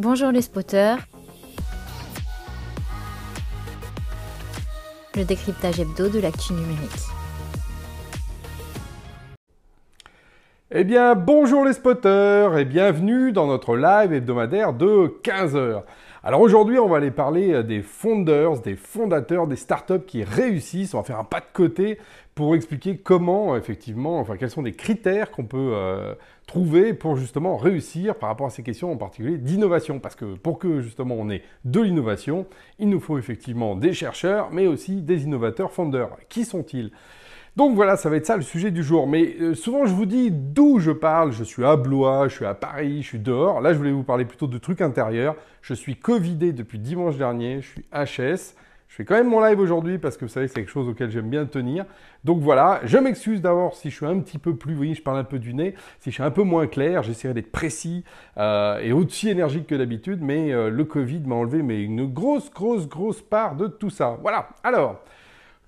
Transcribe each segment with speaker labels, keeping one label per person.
Speaker 1: Bonjour les spotters. Le décryptage hebdo de l'actu numérique.
Speaker 2: Eh bien, bonjour les spotters et bienvenue dans notre live hebdomadaire de 15h. Alors aujourd'hui, on va aller parler des founders, des fondateurs, des startups qui réussissent. On va faire un pas de côté pour expliquer comment, effectivement, enfin, quels sont les critères qu'on peut euh, trouver pour justement réussir par rapport à ces questions en particulier d'innovation. Parce que pour que justement on ait de l'innovation, il nous faut effectivement des chercheurs, mais aussi des innovateurs founders. Qui sont-ils? Donc voilà, ça va être ça le sujet du jour. Mais euh, souvent, je vous dis d'où je parle. Je suis à Blois, je suis à Paris, je suis dehors. Là, je voulais vous parler plutôt de trucs intérieurs. Je suis Covidé depuis dimanche dernier. Je suis HS. Je fais quand même mon live aujourd'hui parce que vous savez, c'est quelque chose auquel j'aime bien tenir. Donc voilà, je m'excuse d'abord si je suis un petit peu plus, vous voyez, je parle un peu du nez, si je suis un peu moins clair, j'essaierai d'être précis euh, et aussi énergique que d'habitude, mais euh, le Covid m'a enlevé mais une grosse, grosse, grosse part de tout ça. Voilà, alors,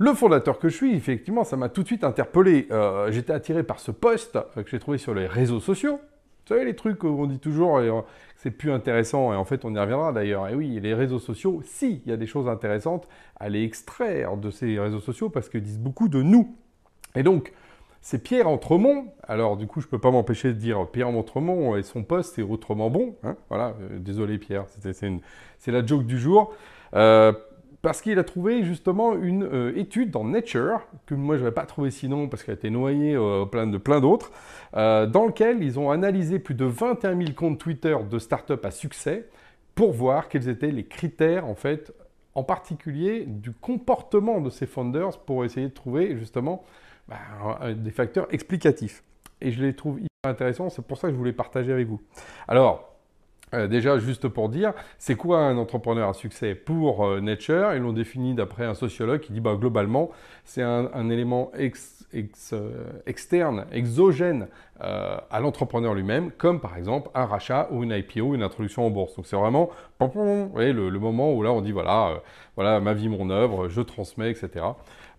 Speaker 2: le fondateur que je suis, effectivement, ça m'a tout de suite interpellé. Euh, j'étais attiré par ce post que j'ai trouvé sur les réseaux sociaux. Vous savez, les trucs où on dit toujours et c'est plus intéressant, et en fait on y reviendra d'ailleurs. Et oui, les réseaux sociaux, si, il y a des choses intéressantes à les extraire de ces réseaux sociaux parce qu'ils disent beaucoup de nous. Et donc, c'est Pierre Entremont. Alors, du coup, je ne peux pas m'empêcher de dire Pierre Entremont et son poste est autrement bon. Hein. voilà, euh, désolé Pierre, c'est la joke du jour. Euh, parce qu'il a trouvé justement une euh, étude dans Nature, que moi je n'avais pas trouvé sinon parce qu'elle a été noyée euh, plein de plein d'autres, euh, dans lequel ils ont analysé plus de 21 000 comptes Twitter de startups à succès pour voir quels étaient les critères en fait, en particulier du comportement de ces founders pour essayer de trouver justement bah, des facteurs explicatifs. Et je les trouve hyper intéressants, c'est pour ça que je voulais partager avec vous. Alors, euh, déjà, juste pour dire, c'est quoi un entrepreneur à succès pour euh, Nature? Ils l'ont défini d'après un sociologue qui dit bah, globalement, c'est un, élément euh, externe, exogène à l'entrepreneur lui-même, comme par exemple un rachat ou une IPO, une introduction en bourse. Donc c'est vraiment voyez, le, moment où là on dit voilà, voilà ma vie, mon œuvre, je transmets, etc.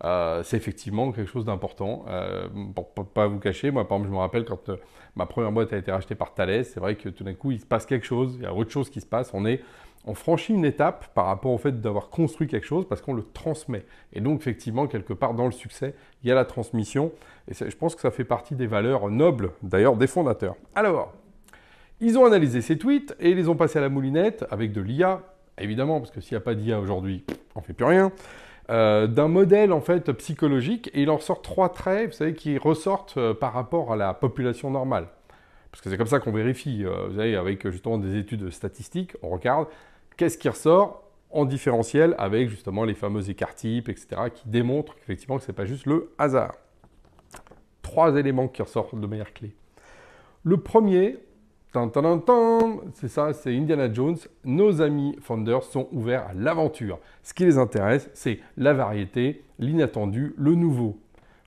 Speaker 2: c'est effectivement quelque chose d'important. pour, ne pas vous cacher, moi par exemple, je me rappelle quand ma première boîte a été rachetée par Thales. C'est vrai que tout d'un coup, il se passe quelque chose, il y a autre chose qui se passe. On, est, on franchit une étape par rapport au fait d'avoir construit quelque chose parce qu'on le transmet. Et donc, effectivement, quelque part dans le succès, il y a la transmission. Et je pense que ça fait partie des valeurs nobles, d'ailleurs, des fondateurs. Alors, ils ont analysé ces tweets et ils les ont passés à la moulinette avec de l'IA, évidemment, parce que s'il n'y a pas d'IA aujourd'hui, on ne fait plus rien. Euh, d'un modèle en fait psychologique et il en sort trois traits, vous savez, qui ressortent euh, par rapport à la population normale. Parce que c'est comme ça qu'on vérifie, euh, vous savez, avec justement des études statistiques, on regarde qu'est-ce qui ressort en différentiel avec justement les fameux écarts types, etc., qui démontrent qu'effectivement que ce n'est pas juste le hasard. Trois éléments qui ressortent de manière clé. Le premier, c'est ça, c'est Indiana Jones. Nos amis founders sont ouverts à l'aventure. Ce qui les intéresse, c'est la variété, l'inattendu, le nouveau.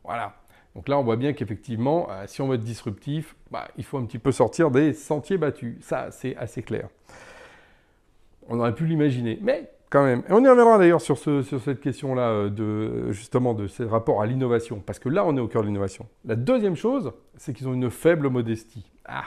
Speaker 2: Voilà. Donc là, on voit bien qu'effectivement, euh, si on veut être disruptif, bah, il faut un petit peu sortir des sentiers battus. Ça, c'est assez clair. On aurait pu l'imaginer, mais quand même. Et on y reviendra d'ailleurs sur, cette question-là, euh, de, justement, de ces rapports à l'innovation, parce que là, on est au cœur de l'innovation. La deuxième chose, c'est qu'ils ont une faible modestie. Ah,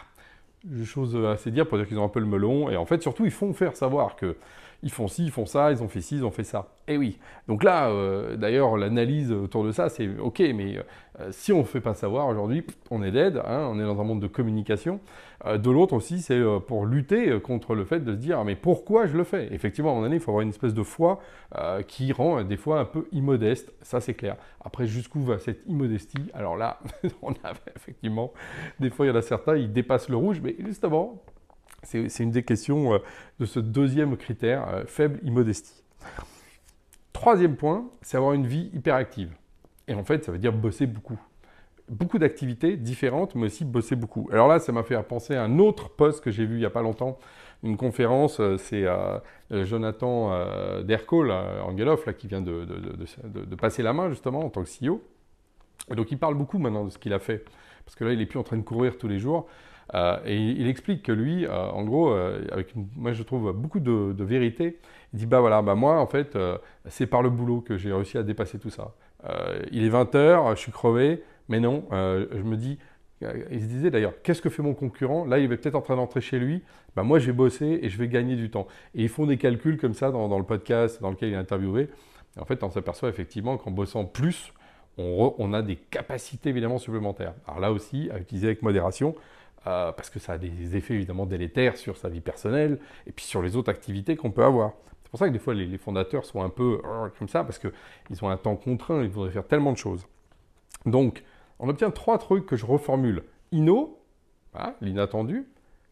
Speaker 2: chose assez dire pour dire qu'ils ont un peu le melon. Et en fait, surtout, ils font faire savoir que ils font ci, ils font ça, ils ont fait ci, ils ont fait ça. Eh oui. Donc là, euh, d'ailleurs, l'analyse autour de ça, c'est OK, mais euh, si on ne fait pas savoir aujourd'hui, on est dead, hein, on est dans un monde de communication. Euh, de l'autre aussi, c'est pour lutter contre le fait de se dire, mais pourquoi je le fais? Effectivement, à un moment donné, il faut avoir une espèce de foi qui rend des fois un peu immodeste, ça c'est clair. Après, jusqu'où va cette immodestie? Alors là, on a effectivement, des fois, il y en a certains, ils dépassent le rouge, mais justement, c'est une des questions euh, de ce deuxième critère, euh, faible immodestie. Troisième point, c'est avoir une vie hyperactive. Et en fait, ça veut dire bosser beaucoup. Beaucoup d'activités différentes, mais aussi bosser beaucoup. Alors là, ça m'a fait penser à un autre poste que j'ai vu il n'y a pas longtemps, une conférence, euh, c'est Jonathan Derko, Angeloff, là, qui vient de, de, passer la main justement en tant que CEO. Et donc il parle beaucoup maintenant de ce qu'il a fait, parce que là, il n'est plus en train de courir tous les jours. Euh, et il, explique que lui, euh, en gros, euh, avec moi je trouve beaucoup de, vérité, il dit bah voilà, bah moi en fait, c'est par le boulot que j'ai réussi à dépasser tout ça. il est 20h, je suis crevé, mais non, je me dis il se disait d'ailleurs, qu'est-ce que fait mon concurrent? Là, il est peut-être en train d'entrer chez lui. Ben, moi, j'ai bossé et je vais gagner du temps. Et ils font des calculs comme ça dans, le podcast dans lequel il est interviewé. en fait, on s'aperçoit effectivement qu'en bossant plus, on, a des capacités évidemment supplémentaires. Alors là aussi, à utiliser avec modération, euh, parce que ça a des effets évidemment délétères sur sa vie personnelle et puis sur les autres activités qu'on peut avoir. C'est pour ça que des fois les, fondateurs sont un peu euh, comme ça, parce qu'ils ont un temps contraint, ils voudraient faire tellement de choses. Donc, on obtient trois trucs que je reformule. Inno, l'inattendu.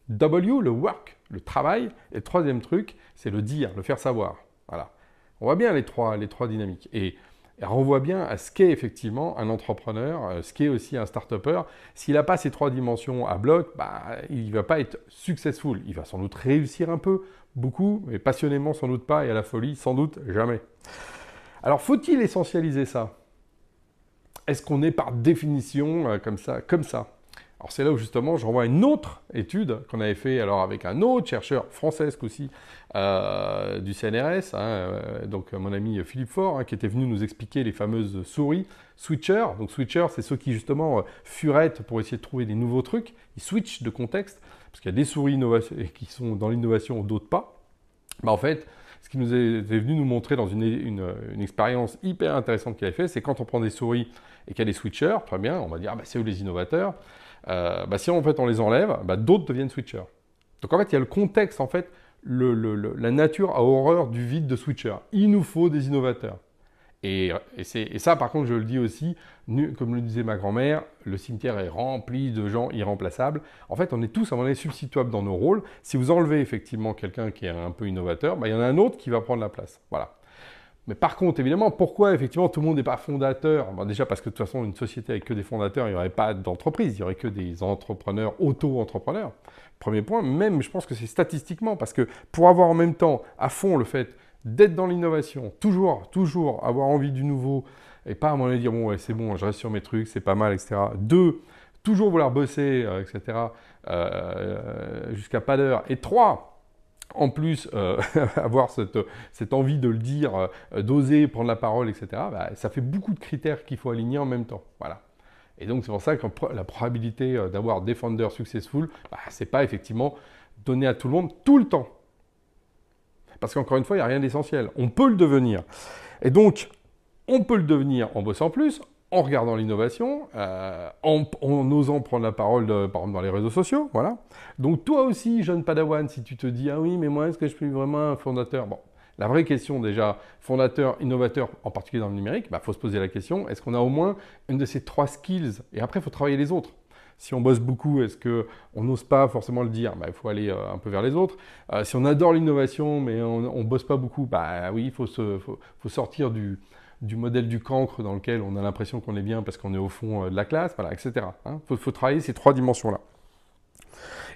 Speaker 2: W, le work, le travail. Et le troisième truc, c'est le dire, le faire savoir. Voilà. On voit bien les trois, les trois dynamiques. Et elle renvoie bien à ce qu'est effectivement un entrepreneur, euh, ce qu'est aussi un start-upper. S'il n'a pas ces trois dimensions à bloc, bah, il ne va pas être successful. Il va sans doute réussir un peu, beaucoup, mais passionnément sans doute pas, et à la folie sans doute jamais. Alors faut-il essentialiser ça? Est-ce qu'on est par définition euh, comme ça, comme ça? Alors c'est là où justement je renvoie une autre étude qu'on avait fait alors avec un autre chercheur français aussi euh, du CNRS, hein, euh, donc mon ami Philippe Faure, hein, qui était venu nous expliquer les fameuses souris switcher. Donc switcher, c'est ceux qui justement euh, furettent pour essayer de trouver des nouveaux trucs. Ils switchent de contexte parce qu'il y a des souris qui sont dans l'innovation, d'autres pas. Bah, en fait, ce qui nous est, venu nous montrer dans une, une, expérience hyper intéressante qu'il avait fait, c'est quand on prend des souris et qu'il y a des switchers, très bien, on va dire ah, bah, c'est eux les innovateurs? Euh, bah, si en fait on les enlève, bah, d'autres deviennent switchers. Donc en fait, il y a le contexte, en fait, la nature a horreur du vide de switcher. Il nous faut des innovateurs. Et, ça, par contre, je le dis aussi, comme le disait ma grand-mère, le cimetière est rempli de gens irremplaçables. En fait, on est tous à un moment donné substituables dans nos rôles. Si vous enlevez effectivement quelqu'un qui est un peu innovateur, bah, il y en a un autre qui va prendre la place. Voilà. Mais par contre, évidemment, pourquoi effectivement tout le monde n'est pas fondateur? Déjà parce que de toute façon, une société avec que des fondateurs, il n'y aurait pas d'entreprise, il n'y aurait que des entrepreneurs, auto-entrepreneurs. Premier point, même je pense que c'est statistiquement, parce que pour avoir en même temps à fond le fait d'être dans l'innovation, toujours, toujours avoir envie du nouveau, et pas à un moment donné dire bon, c'est bon, je reste sur mes trucs, c'est pas mal, etc. Deux, toujours vouloir bosser, euh, etc., euh, jusqu'à pas d'heure. Et trois, en plus euh, avoir cette, cette, envie de le dire, euh, d'oser prendre la parole, etc., bah, ça fait beaucoup de critères qu'il faut aligner en même temps. Voilà. Et donc c'est pour ça que la probabilité euh, d'avoir des founders successful, bah, ce n'est pas effectivement donné à tout le monde tout le temps. Parce qu'encore une fois, il n'y a rien d'essentiel. On peut le devenir. Et donc, on peut le devenir en bossant plus, en regardant l'innovation, euh, en, osant prendre la parole, par exemple, dans les réseaux sociaux, voilà. Donc toi aussi, jeune padawan, si tu te dis, ah oui, mais moi, est-ce que je suis vraiment un fondateur? Bon, la vraie question déjà, fondateur, innovateur, en particulier dans le numérique, il bah, faut se poser la question, est-ce qu'on a au moins une de ces trois skills? Et après, il faut travailler les autres. Si on bosse beaucoup, est-ce qu'on n'ose pas forcément le dire? Bah, Il faut aller euh, un peu vers les autres. Euh, si on adore l'innovation, mais on ne bosse pas beaucoup, bah oui, il faut, faut sortir du, du modèle du cancre dans lequel on a l'impression qu'on est bien parce qu'on est au fond euh, de la classe, voilà, etc. Il hein. faut, travailler ces trois dimensions-là.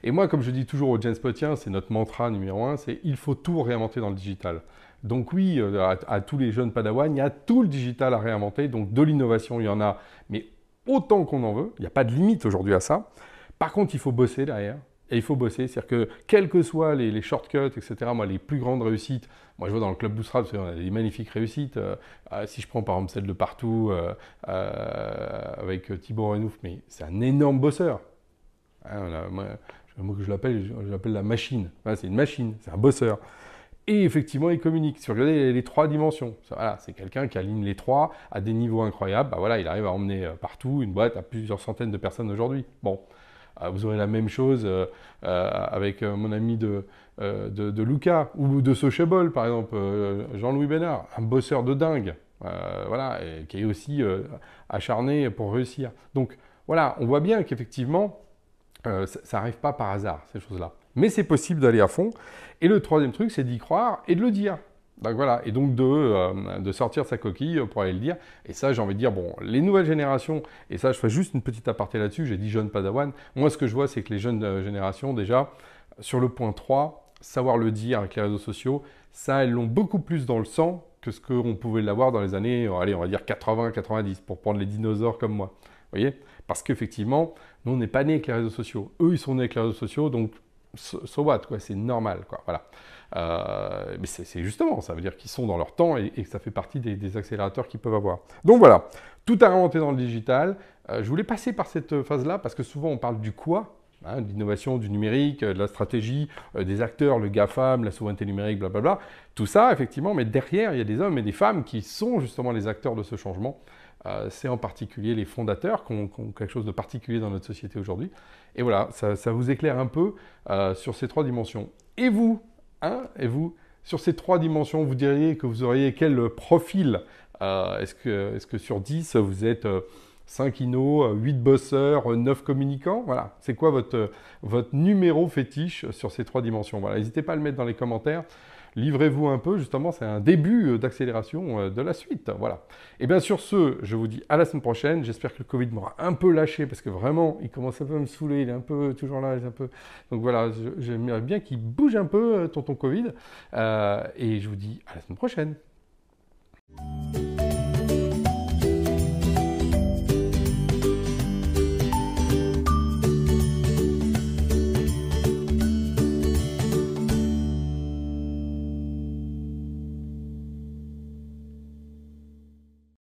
Speaker 2: Et moi, comme je dis toujours aux Genspotien, c'est notre mantra numéro un, c'est il faut tout réinventer dans le digital. Donc oui, euh, à, tous les jeunes padawans, il y a tout le digital à réinventer, donc de l'innovation, il y en a, mais autant qu'on en veut, il n'y a pas de limite aujourd'hui à ça. Par contre, il faut bosser derrière, et il faut bosser. C'est-à-dire que, quels que soient les, shortcuts, etc., moi, les plus grandes réussites, moi, je vois dans le club Bousra, on a des magnifiques réussites. Euh, euh, si je prends par exemple celle de partout euh, avec Thibaut Renouf, mais c'est un énorme bosseur. Hein, moi, je l'appelle, je l'appelle la machine. c'est une machine, c'est un bosseur. Et effectivement, il communique. Si vous regardez les, trois dimensions, voilà, c'est quelqu'un qui aligne les trois à des niveaux incroyables. Bah voilà, il arrive à emmener partout une boîte à plusieurs centaines de personnes aujourd'hui. Bon, ah, vous aurez la même chose euh, euh, avec euh, mon ami de, de, Luca ou de Sociable, par exemple, Jean-Louis Bénard, un bosseur de dingue, voilà, qui est aussi acharné pour réussir. Donc voilà, on voit bien qu'effectivement, ça n'arrive pas par hasard, ces choses-là. Mais c'est possible d'aller à fond. Et le troisième truc, c'est d'y croire et de le dire. Donc voilà, et donc de, euh, sortir sa coquille pour aller le dire. Et ça, j'ai envie de dire, bon, les nouvelles générations, et ça, je fais juste une petite aparté là-dessus, j'ai dit jeune padawan. Moi, ce que je vois, c'est que les jeunes euh, générations, déjà, sur le point 3, savoir le dire avec les réseaux sociaux, ça, elles l'ont beaucoup plus dans le sang que ce qu'on pouvait l'avoir dans les années, euh, allez, on va dire 80-90, pour prendre les dinosaures comme moi. Vous voyez? Parce qu'effectivement, nous, on n'est pas nés avec les réseaux sociaux. Eux, ils sont nés avec les réseaux sociaux, donc so, what, quoi, c'est normal, quoi, voilà. Euh, mais c'est justement, ça veut dire qu'ils sont dans leur temps et, que ça fait partie des, accélérateurs qu'ils peuvent avoir. Donc voilà, tout a inventé dans le digital. je voulais passer par cette phase-là parce que souvent on parle du quoi, Hein, l'innovation du numérique, de la stratégie, euh, des acteurs, le GAFAM, la souveraineté numérique, blablabla. Tout ça, effectivement, mais derrière, il y a des hommes et des femmes qui sont justement les acteurs de ce changement. Euh, c'est en particulier les fondateurs qui ont, quelque chose de particulier dans notre société aujourd'hui. Et voilà, ça, vous éclaire un peu euh, sur ces trois dimensions. Et vous, hein, et vous, sur ces trois dimensions, vous diriez que vous auriez quel profil Est-ce que, est que, sur 10, vous êtes 5 inno, 8 bosseurs, 9 communicants? Voilà, c'est quoi votre, votre numéro fétiche sur ces trois dimensions? Voilà, n'hésitez pas à le mettre dans les commentaires. Livrez-vous un peu, justement, c'est un début d'accélération euh, de la suite. Voilà. Et bien sur ce, je vous dis à la semaine prochaine. J'espère que le Covid m'aura un peu lâché parce que vraiment, il commence un peu à me saouler. Il est un peu toujours là, il est un peu. Donc voilà, j'aimerais bien qu'il bouge un peu, euh, tonton Covid. Euh, et je vous dis à la semaine prochaine.